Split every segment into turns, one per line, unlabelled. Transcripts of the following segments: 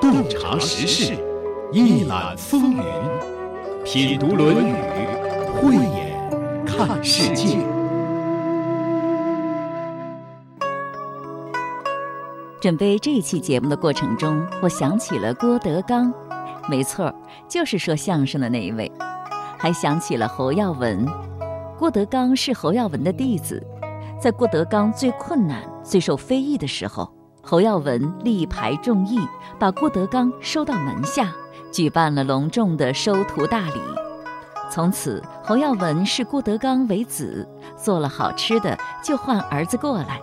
洞察时事，一览风云，品读《论语》，慧眼看世界。
准备这一期节目的过程中，我想起了郭德纲，没错，就是说相声的那一位，还想起了侯耀文。郭德纲是侯耀文的弟子，在郭德纲最困难、最受非议的时候，侯耀文力排众议，把郭德纲收到门下，举办了隆重的收徒大礼。从此，侯耀文视郭德纲为子，做了好吃的就唤儿子过来。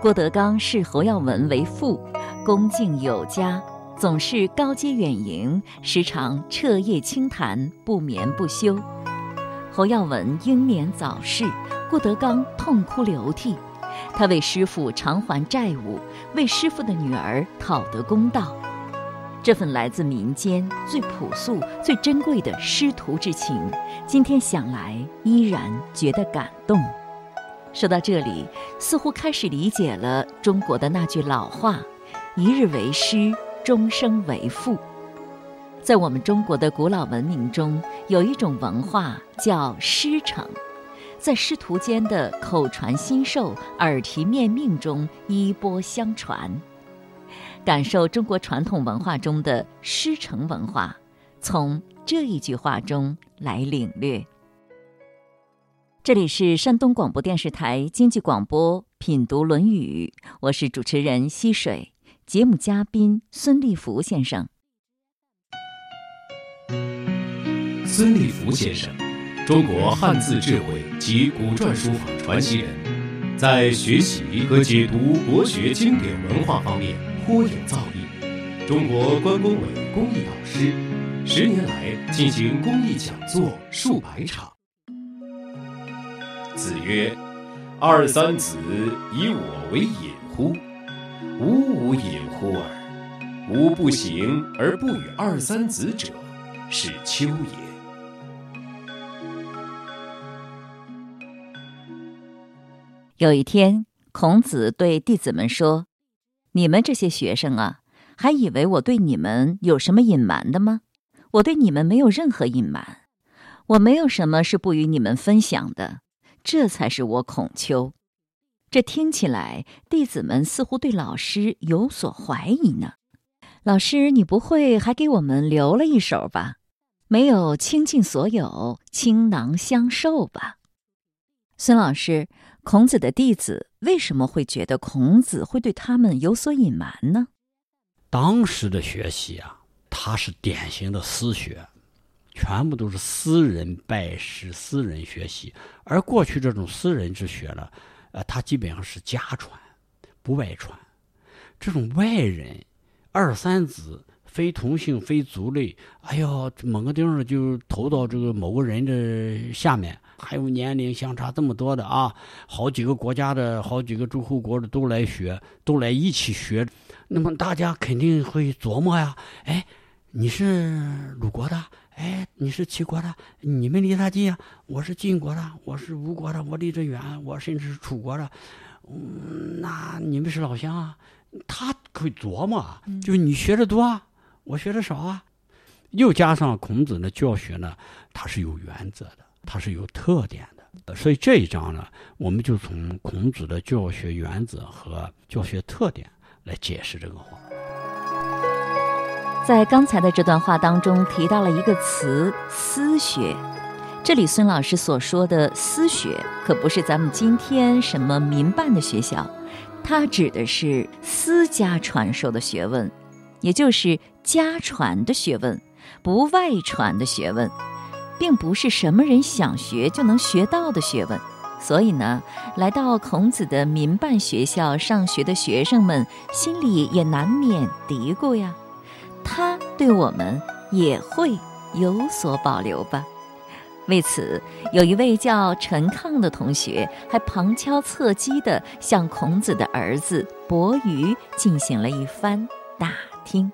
郭德纲视侯耀文为父，恭敬有加，总是高阶远迎，时常彻夜清谈，不眠不休。侯耀文英年早逝，郭德纲痛哭流涕，他为师傅偿还债务，为师傅的女儿讨得公道。这份来自民间最朴素、最珍贵的师徒之情，今天想来依然觉得感动。说到这里，似乎开始理解了中国的那句老话：“一日为师，终生为父。”在我们中国的古老文明中，有一种文化叫师承，在师徒间的口传心授、耳提面命中衣钵相传。感受中国传统文化中的师承文化，从这一句话中来领略。这里是山东广播电视台经济广播品读《论语》，我是主持人溪水，节目嘉宾孙立福先生。
孙立福先生，中国汉字智慧及古篆书法传奇人，在学习和解读国学经典文化方面颇有造诣，中国关工委公益导师，十年来进行公益讲座数百场。子曰：“二三子，以我为隐乎？吾无隐乎耳。吾不行而不与二三子者，是丘也。”
有一天，孔子对弟子们说：“你们这些学生啊，还以为我对你们有什么隐瞒的吗？我对你们没有任何隐瞒，我没有什么是不与你们分享的。”这才是我孔丘。这听起来，弟子们似乎对老师有所怀疑呢。老师，你不会还给我们留了一手吧？没有倾尽所有，倾囊相授吧？孙老师，孔子的弟子为什么会觉得孔子会对他们有所隐瞒呢？
当时的学习啊，他是典型的私学。全部都是私人拜师、私人学习，而过去这种私人之学呢，呃，它基本上是家传，不外传。这种外人，二三子，非同姓、非族类，哎呦，某个地方就投到这个某个人的下面，还有年龄相差这么多的啊，好几个国家的好几个诸侯国的都来学，都来一起学，那么大家肯定会琢磨呀，哎，你是鲁国的。哎，你是齐国的，你们离他近啊。我是晋国的，我是吴国的，我离这远，我甚至是楚国的。嗯，那你们是老乡啊？他会琢磨，就是你学的多啊，我学的少啊。又加上孔子的教学呢，他是有原则的，它是有特点的。所以这一章呢，我们就从孔子的教学原则和教学特点来解释这个话。
在刚才的这段话当中提到了一个词“私学”，这里孙老师所说的“私学”可不是咱们今天什么民办的学校，它指的是私家传授的学问，也就是家传的学问，不外传的学问，并不是什么人想学就能学到的学问。所以呢，来到孔子的民办学校上学的学生们心里也难免嘀咕呀。他对我们也会有所保留吧。为此，有一位叫陈亢的同学还旁敲侧击地向孔子的儿子伯鱼进行了一番打听。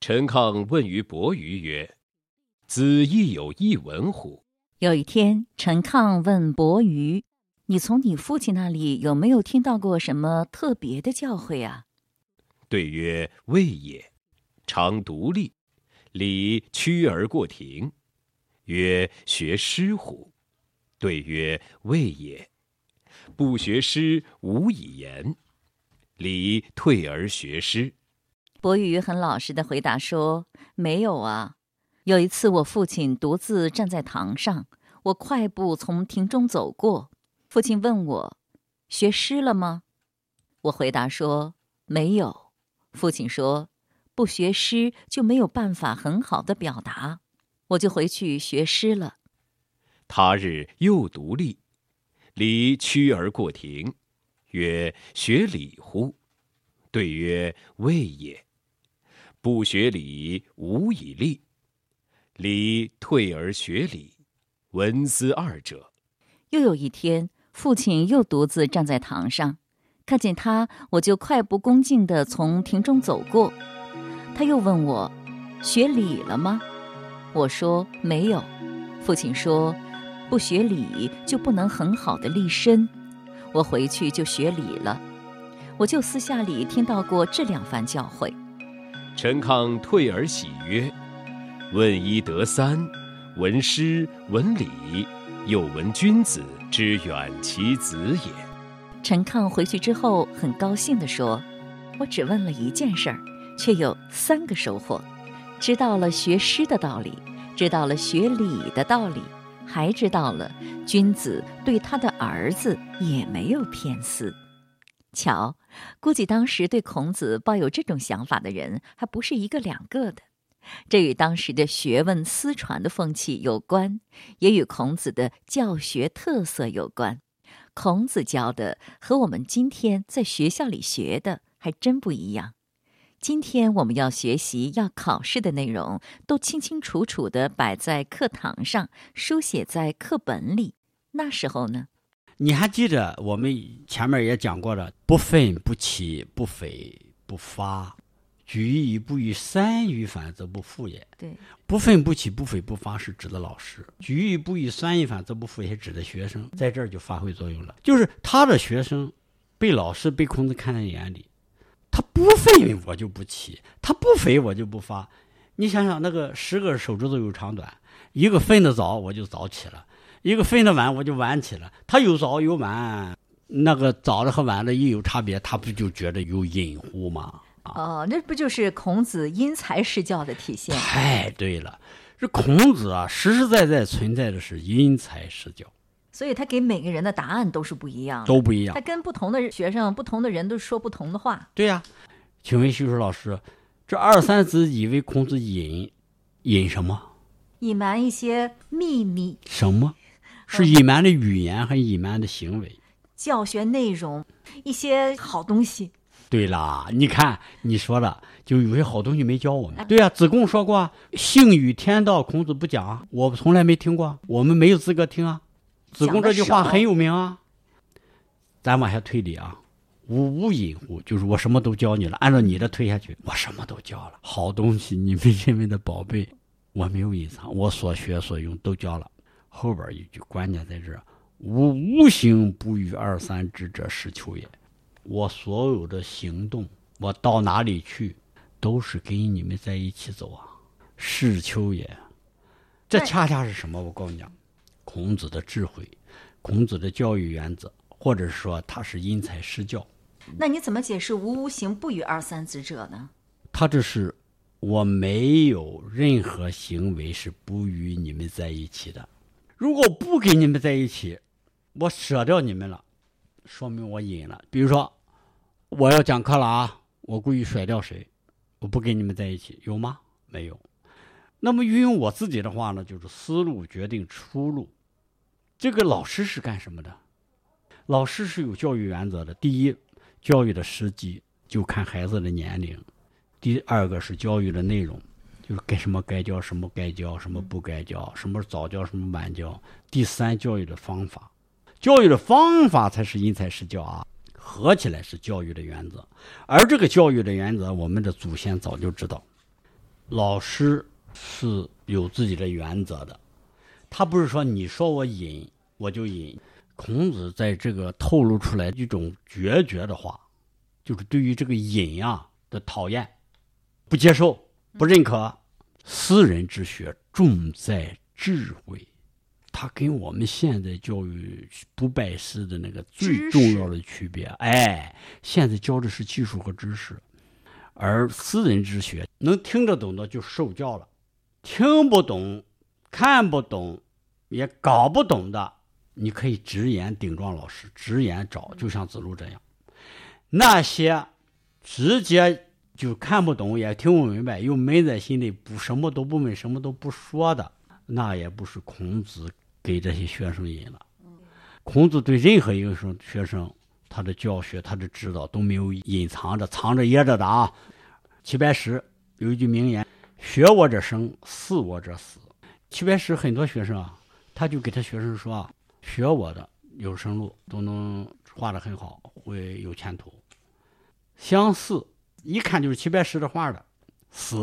陈亢问于伯鱼曰：“子亦有一文乎？”
有一天，陈亢问伯鱼：“你从你父亲那里有没有听到过什么特别的教诲啊？”
对曰：“未也。常独立，礼屈而过庭。”曰：“学诗乎？”对曰：“未也。不学诗，无以言。礼退而学诗。”
伯鱼很老实的回答说：“没有啊。有一次，我父亲独自站在堂上，我快步从庭中走过。父亲问我：‘学诗了吗？’我回答说：‘没有。’父亲说：‘不学诗就没有办法很好的表达。’我就回去学诗了。
他日又独立，礼屈而过庭，曰：‘学礼乎？’对曰：‘未也。’不学礼，无以立。礼退而学礼，文思二者。
又有一天，父亲又独自站在堂上，看见他，我就快步恭敬地从庭中走过。他又问我：“学礼了吗？”我说：“没有。”父亲说：“不学礼，就不能很好的立身。”我回去就学礼了。我就私下里听到过这两番教诲。
陈亢退而喜曰：“问一得三，闻诗闻礼，又闻君子之远其子也。”
陈亢回去之后很高兴地说：“我只问了一件事儿，却有三个收获，知道了学诗的道理，知道了学礼的道理，还知道了君子对他的儿子也没有偏私。”瞧，估计当时对孔子抱有这种想法的人还不是一个两个的。这与当时的学问私传的风气有关，也与孔子的教学特色有关。孔子教的和我们今天在学校里学的还真不一样。今天我们要学习、要考试的内容，都清清楚楚地摆在课堂上，书写在课本里。那时候呢？
你还记得我们前面也讲过了，不愤不启，不悱不发，举一不与，三于反则不复也。
对，
不愤不起，不悱不发是指的老师；举一不与，三于反则不复也指的学生，在这儿就发挥作用了。就是他的学生被老师被孔子看在眼里，他不愤我就不起，他不悱我就不发。你想想，那个十个手指头有长短，一个分得早，我就早起了。一个分得晚，我就晚起了。他有早有晚，那个早的和晚的一有差别，他不就觉得有隐乎吗？
哦，那不就是孔子因材施教的体现？
太对了，这孔子啊，实实在在存在的是因材施教，
所以他给每个人的答案都是不一样的，
都不一样。
他跟不同的学生、不同的人都说不同的话。
对呀，请问徐叔老师，这二三子以为孔子隐隐什么？
隐瞒一些秘密？
什么？是隐瞒的语言，还隐瞒的行为？
教学内容，一些好东西。
对啦，你看你说了，就有些好东西没教我们。对呀，子贡说过“性与天道”，孔子不讲，我从来没听过，我们没有资格听啊。子贡这句话很有名啊。咱往下推理啊，无无隐乎？就是我什么都教你了，按照你的推下去，我什么都教了。好东西，你们认为的宝贝，我没有隐藏，我所学所用都教了。后边一句关键在这儿：“吾无形不与二三之者，是求也。”我所有的行动，我到哪里去，都是跟你们在一起走啊，是求也。这恰恰是什么？我告诉你讲，孔子的智慧，孔子的教育原则，或者说他是因材施教。
那你怎么解释“无无行不与二三子者”呢？
他这是我没有任何行为是不与你们在一起的。如果不跟你们在一起，我舍掉你们了，说明我隐了。比如说，我要讲课了啊，我故意甩掉谁，我不跟你们在一起，有吗？没有。那么运用我自己的话呢，就是思路决定出路。这个老师是干什么的？老师是有教育原则的。第一，教育的时机就看孩子的年龄；第二个是教育的内容。就是该什么该教什么该教什么不该教什么早教什么晚教。第三，教育的方法，教育的方法才是因材施教啊，合起来是教育的原则。而这个教育的原则，我们的祖先早就知道。老师是有自己的原则的，他不是说你说我引我就引，孔子在这个透露出来一种决绝的话，就是对于这个隐呀的讨厌、不接受、不认可。私人之学重在智慧，它跟我们现在教育不拜师的那个最重要的区别。哎，现在教的是技术和知识，而私人之学能听得懂的就受教了，听不懂、看不懂、也搞不懂的。你可以直言顶撞老师，直言找，就像子路这样。那些直接就看不懂，也听不明白，又闷在心里，不什么都不问，什么都不说的，那也不是孔子给这些学生引了。孔子对任何一个生学生，他的教学、他的指导都没有隐藏着、藏着掖着的啊。齐白石有一句名言：“学我者生，似我者死。”齐白石很多学生啊，他就给他学生说啊。学我的有生路都能画的很好，会有前途。相似一看就是齐白石的画的。死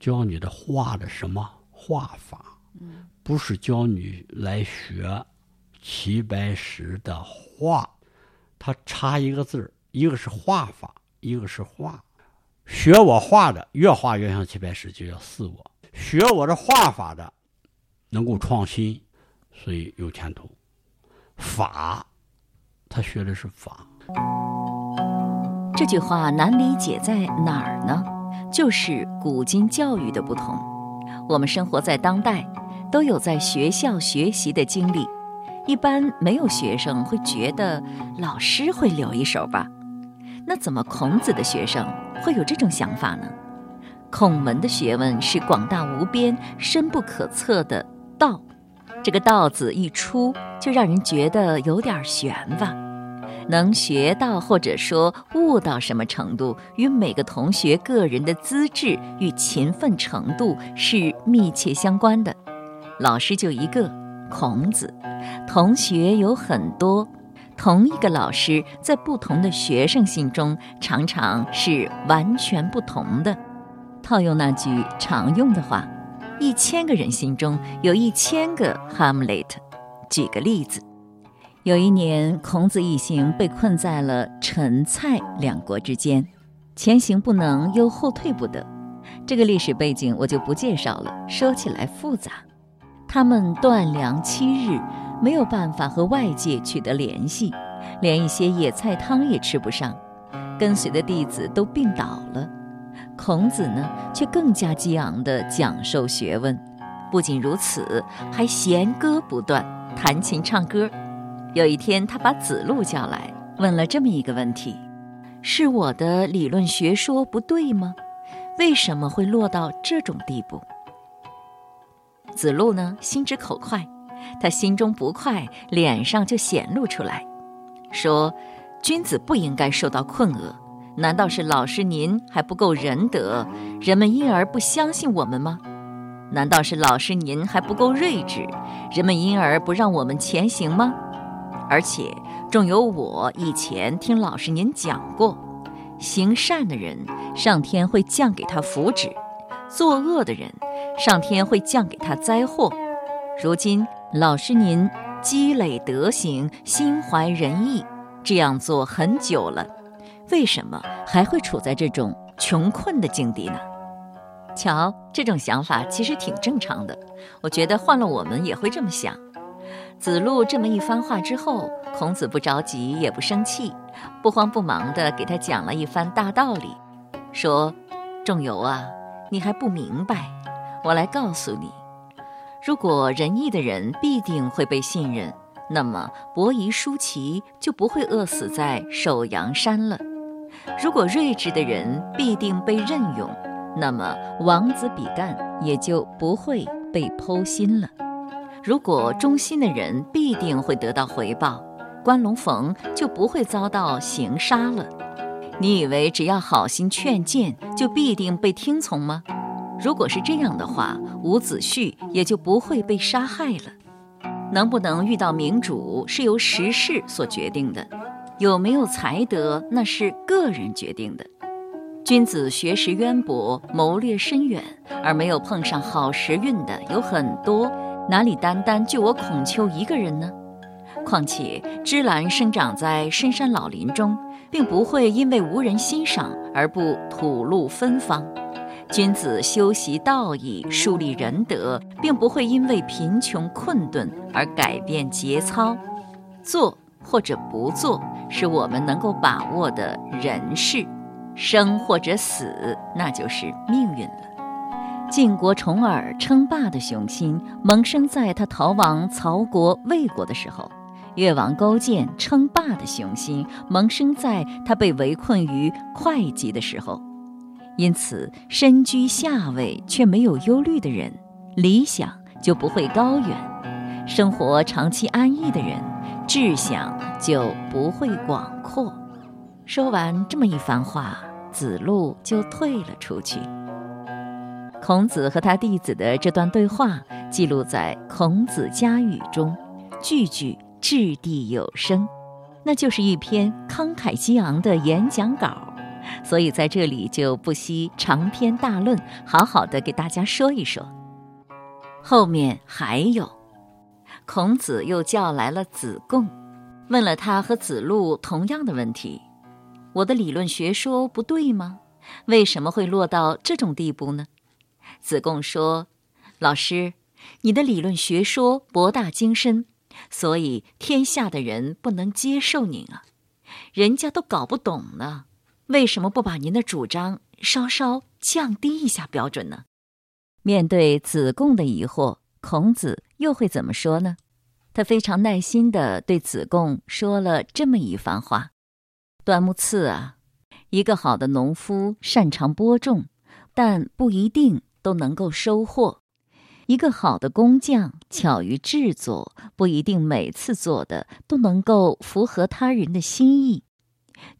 教你的画的什么画法？不是教你来学齐白石的画，他差一个字儿，一个是画法，一个是画。学我画的越画越像齐白石，就叫似我；学我的画法的，能够创新。所以有前途。法，他学的是法。
这句话难理解在哪儿呢？就是古今教育的不同。我们生活在当代，都有在学校学习的经历。一般没有学生会觉得老师会留一手吧？那怎么孔子的学生会有这种想法呢？孔门的学问是广大无边、深不可测的道。这个“道”字一出，就让人觉得有点悬吧。能学到或者说悟到什么程度，与每个同学个人的资质与勤奋程度是密切相关的。老师就一个，孔子；同学有很多，同一个老师在不同的学生心中常常是完全不同的。套用那句常用的话。一千个人心中有一千个 Hamlet。举个例子，有一年，孔子一行被困在了陈、蔡两国之间，前行不能，又后退不得。这个历史背景我就不介绍了，说起来复杂。他们断粮七日，没有办法和外界取得联系，连一些野菜汤也吃不上，跟随的弟子都病倒了。孔子呢，却更加激昂地讲授学问，不仅如此，还弦歌不断，弹琴唱歌。有一天，他把子路叫来，问了这么一个问题：“是我的理论学说不对吗？为什么会落到这种地步？”子路呢，心直口快，他心中不快，脸上就显露出来，说：“君子不应该受到困厄。”难道是老师您还不够仁德，人们因而不相信我们吗？难道是老师您还不够睿智，人们因而不让我们前行吗？而且，仲有我以前听老师您讲过，行善的人，上天会降给他福祉；作恶的人，上天会降给他灾祸。如今老师您积累德行，心怀仁义，这样做很久了。为什么还会处在这种穷困的境地呢？瞧，这种想法其实挺正常的。我觉得换了我们也会这么想。子路这么一番话之后，孔子不着急也不生气，不慌不忙地给他讲了一番大道理，说：“仲由啊，你还不明白，我来告诉你：如果仁义的人必定会被信任，那么伯夷、叔齐就不会饿死在首阳山了。”如果睿智的人必定被任用，那么王子比干也就不会被剖心了；如果忠心的人必定会得到回报，关龙逢就不会遭到刑杀了。你以为只要好心劝谏就必定被听从吗？如果是这样的话，伍子胥也就不会被杀害了。能不能遇到明主是由时势所决定的。有没有才德，那是个人决定的。君子学识渊博，谋略深远，而没有碰上好时运的有很多，哪里单单就我孔丘一个人呢？况且，芝兰生长在深山老林中，并不会因为无人欣赏而不吐露芬芳。君子修习道义、树立仁德，并不会因为贫穷困顿而改变节操。做或者不做，是我们能够把握的人事；生或者死，那就是命运了。晋国重耳称霸的雄心萌生在他逃亡曹国、魏国的时候；越王勾践称霸的雄心萌生在他被围困于会稽的时候。因此，身居下位却没有忧虑的人，理想就不会高远；生活长期安逸的人，志向就不会广阔。说完这么一番话，子路就退了出去。孔子和他弟子的这段对话记录在《孔子家语》中，句句掷地有声，那就是一篇慷慨激昂的演讲稿。所以在这里就不惜长篇大论，好好的给大家说一说。后面还有，孔子又叫来了子贡，问了他和子路同样的问题：我的理论学说不对吗？为什么会落到这种地步呢？子贡说：“老师，你的理论学说博大精深，所以天下的人不能接受您啊，人家都搞不懂呢。”为什么不把您的主张稍稍降低一下标准呢？面对子贡的疑惑，孔子又会怎么说呢？他非常耐心地对子贡说了这么一番话：“端木赐啊，一个好的农夫擅长播种，但不一定都能够收获；一个好的工匠巧于制作，不一定每次做的都能够符合他人的心意。”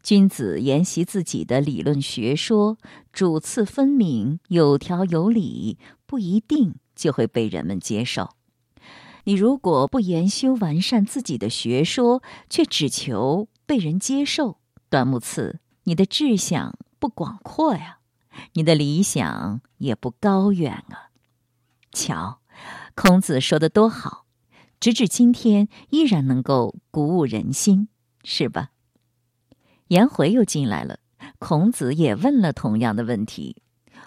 君子研习自己的理论学说，主次分明，有条有理，不一定就会被人们接受。你如果不研修完善自己的学说，却只求被人接受，端木赐，你的志向不广阔呀，你的理想也不高远啊。瞧，孔子说的多好，直至今天依然能够鼓舞人心，是吧？颜回又进来了，孔子也问了同样的问题：“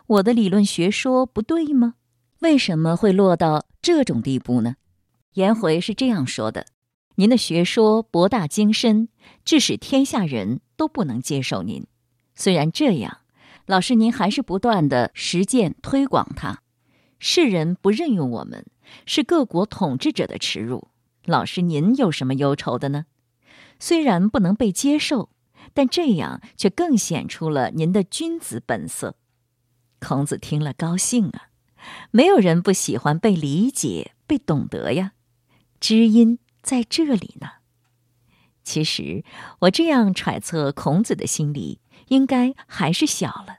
我的理论学说不对吗？为什么会落到这种地步呢？”颜回是这样说的：“您的学说博大精深，致使天下人都不能接受您。虽然这样，老师您还是不断的实践推广它。世人不任用我们，是各国统治者的耻辱。老师您有什么忧愁的呢？虽然不能被接受。”但这样却更显出了您的君子本色。孔子听了高兴啊，没有人不喜欢被理解、被懂得呀。知音在这里呢。其实我这样揣测孔子的心理，应该还是小了。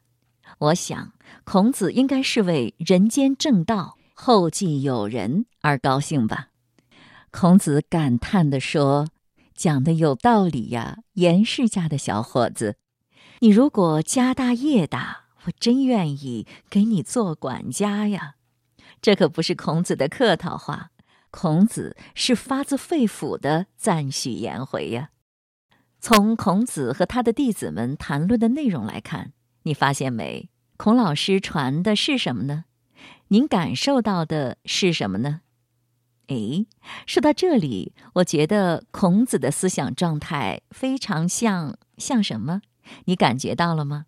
我想孔子应该是为人间正道后继有人而高兴吧。孔子感叹地说。讲的有道理呀，严氏家的小伙子，你如果家大业大，我真愿意给你做管家呀。这可不是孔子的客套话，孔子是发自肺腑的赞许颜回呀。从孔子和他的弟子们谈论的内容来看，你发现没？孔老师传的是什么呢？您感受到的是什么呢？哎，说到这里，我觉得孔子的思想状态非常像像什么？你感觉到了吗？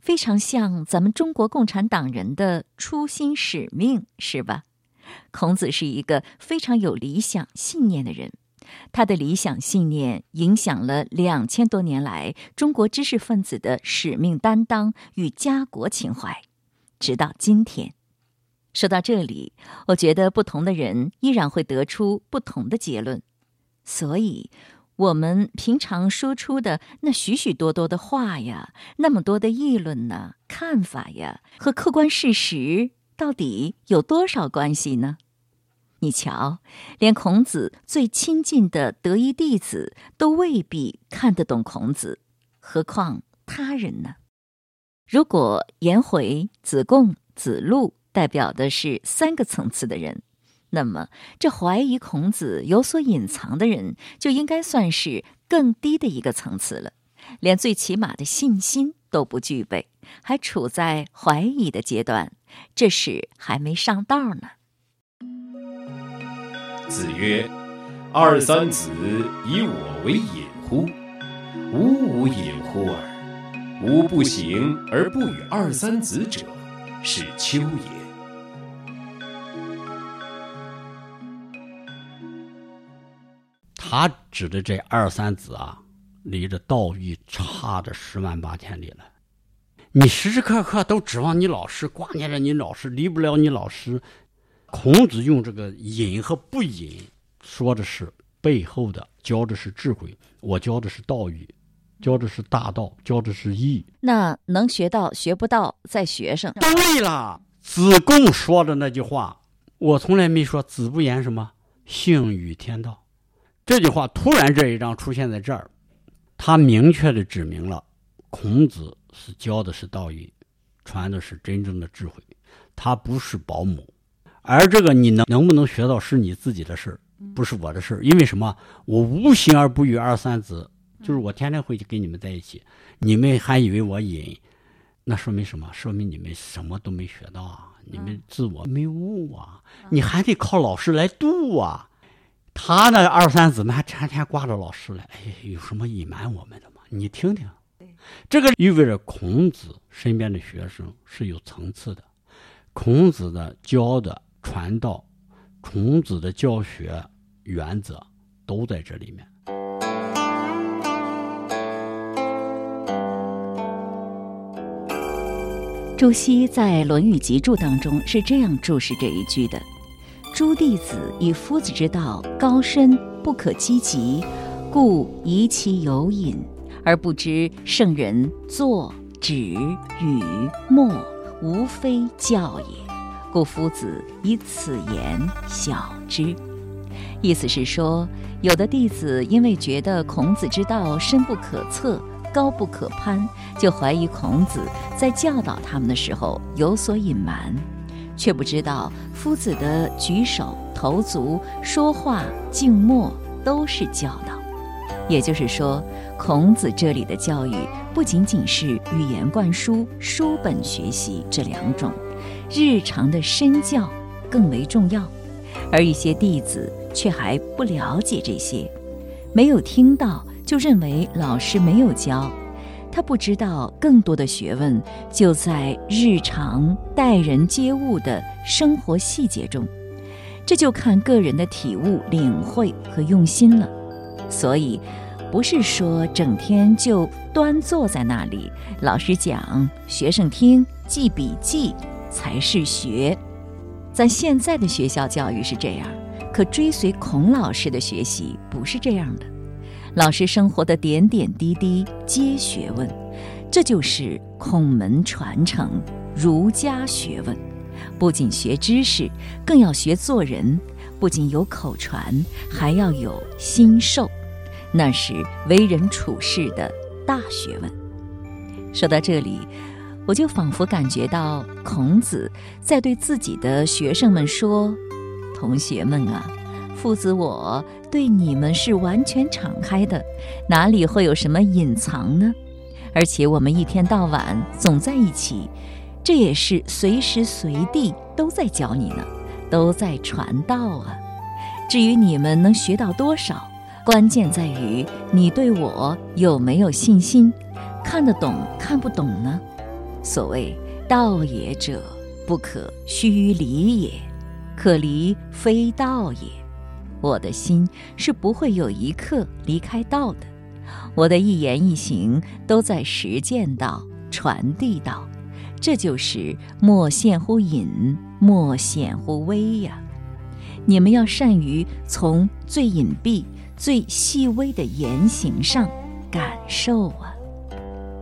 非常像咱们中国共产党人的初心使命，是吧？孔子是一个非常有理想信念的人，他的理想信念影响了两千多年来中国知识分子的使命担当与家国情怀，直到今天。说到这里，我觉得不同的人依然会得出不同的结论，所以，我们平常说出的那许许多多的话呀，那么多的议论呢、看法呀，和客观事实到底有多少关系呢？你瞧，连孔子最亲近的得意弟子都未必看得懂孔子，何况他人呢？如果颜回、子贡、子路。代表的是三个层次的人，那么，这怀疑孔子有所隐藏的人，就应该算是更低的一个层次了，连最起码的信心都不具备，还处在怀疑的阶段，这是还没上道呢。
子曰：“二三子以我为隐乎？吾无隐乎耳。吾不行而不与二三子者，是丘也。”
他指的这二三子啊，离着道义差着十万八千里了。你时时刻刻都指望你老师，挂念着你老师，离不了你老师。孔子用这个隐和不隐，说的是背后的，教的是智慧。我教的是道义，教的是大道，教的是义。
那能学到学不到，在学生。
对了，子贡说的那句话，我从来没说。子不言什么，性与天道。这句话突然这一章出现在这儿，他明确的指明了，孔子是教的是道义，传的是真正的智慧，他不是保姆，而这个你能能不能学到是你自己的事儿，不是我的事儿。因为什么？我无形而不与二三子，就是我天天会跟你们在一起，你们还以为我隐，那说明什么？说明你们什么都没学到啊，你们自我没悟啊，你还得靠老师来度啊。他那二三子们还天天挂着老师来，哎，有什么隐瞒我们的吗？你听听，这个意味着孔子身边的学生是有层次的，孔子的教的传道，孔子的教学原则都在这里面。
朱熹在《论语集注》当中是这样注释这一句的。诸弟子以夫子之道高深不可积极，故疑其有隐，而不知圣人作、止、语、默，无非教也。故夫子以此言晓之。意思是说，有的弟子因为觉得孔子之道深不可测、高不可攀，就怀疑孔子在教导他们的时候有所隐瞒。却不知道夫子的举手投足、说话静默都是教导。也就是说，孔子这里的教育不仅仅是语言灌输、书本学习这两种，日常的身教更为重要。而一些弟子却还不了解这些，没有听到就认为老师没有教。不知道更多的学问就在日常待人接物的生活细节中，这就看个人的体悟、领会和用心了。所以，不是说整天就端坐在那里，老师讲，学生听，记笔记才是学。咱现在的学校教育是这样，可追随孔老师的学习不是这样的。老师生活的点点滴滴皆学问，这就是孔门传承儒家学问。不仅学知识，更要学做人。不仅有口传，还要有心授，那是为人处事的大学问。说到这里，我就仿佛感觉到孔子在对自己的学生们说：“同学们啊！”父子，我对你们是完全敞开的，哪里会有什么隐藏呢？而且我们一天到晚总在一起，这也是随时随地都在教你呢，都在传道啊。至于你们能学到多少，关键在于你对我有没有信心，看得懂看不懂呢？所谓道也者，不可虚离也，可离非道也。我的心是不会有一刻离开道的，我的一言一行都在实践道、传递道，这就是莫羡乎隐，莫显乎微呀。你们要善于从最隐蔽、最细微的言行上感受啊。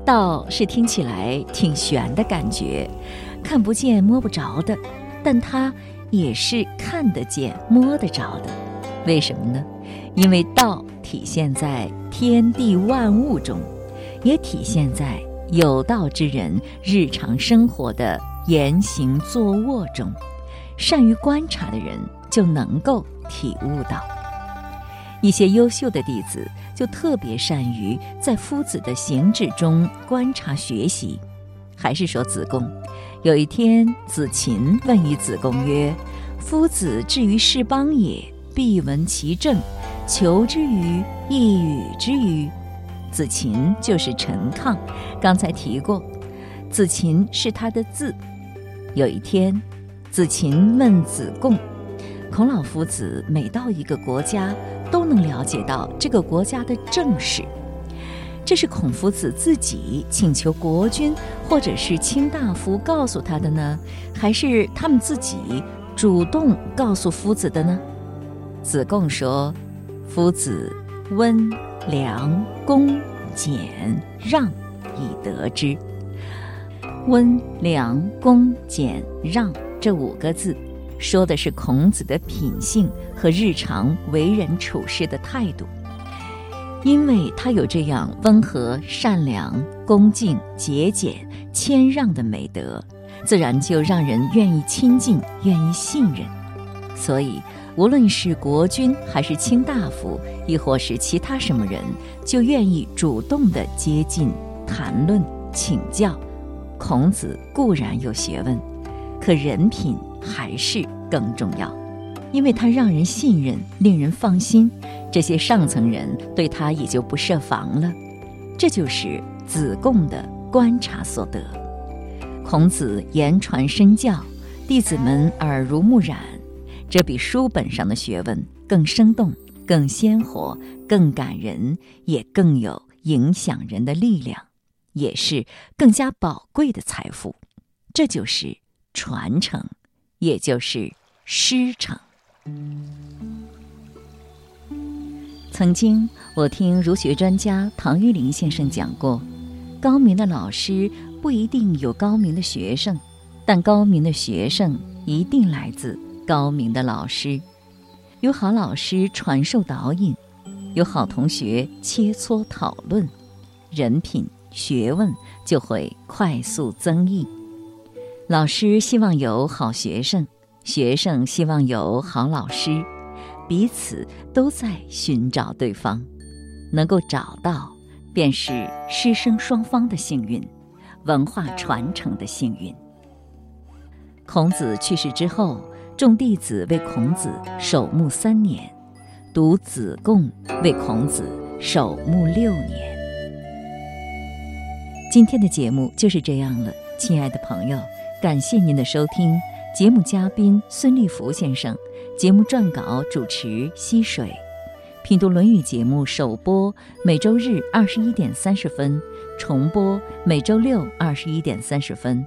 道是听起来挺玄的感觉，看不见摸不着的，但它也是看得见摸得着的。为什么呢？因为道体现在天地万物中，也体现在有道之人日常生活的言行坐卧中。善于观察的人，就能够体悟到。一些优秀的弟子就特别善于在夫子的行止中观察学习。还是说子贡，有一天子禽问于子贡曰：“夫子至于是邦也，必闻其政，求之于一语之于？”子禽就是陈亢，刚才提过，子禽是他的字。有一天，子禽问子贡：“孔老夫子每到一个国家，都能了解到这个国家的政事。这是孔夫子自己请求国君或者是卿大夫告诉他的呢，还是他们自己主动告诉夫子的呢？”子贡说：“夫子温良恭俭让，以得之。”温良恭俭让这五个字，说的是孔子的品性和日常为人处事的态度。因为他有这样温和、善良、恭敬、节俭、谦让的美德，自然就让人愿意亲近、愿意信任。所以，无论是国君还是卿大夫，亦或是其他什么人，就愿意主动地接近、谈论、请教。孔子固然有学问，可人品还是更重要，因为他让人信任，令人放心，这些上层人对他也就不设防了。这就是子贡的观察所得。孔子言传身教，弟子们耳濡目染，这比书本上的学问更生动、更鲜活、更感人，也更有影响人的力量。也是更加宝贵的财富，这就是传承，也就是师承。曾经我听儒学专家唐玉林先生讲过，高明的老师不一定有高明的学生，但高明的学生一定来自高明的老师。有好老师传授导引，有好同学切磋讨论，人品。学问就会快速增益。老师希望有好学生，学生希望有好老师，彼此都在寻找对方，能够找到，便是师生双方的幸运，文化传承的幸运。孔子去世之后，众弟子为孔子守墓三年，独子贡为孔子守墓六年。今天的节目就是这样了，亲爱的朋友，感谢您的收听。节目嘉宾孙立福先生，节目撰稿主持溪水，品读《论语》节目首播每周日二十一点三十分，重播每周六二十一点三十分。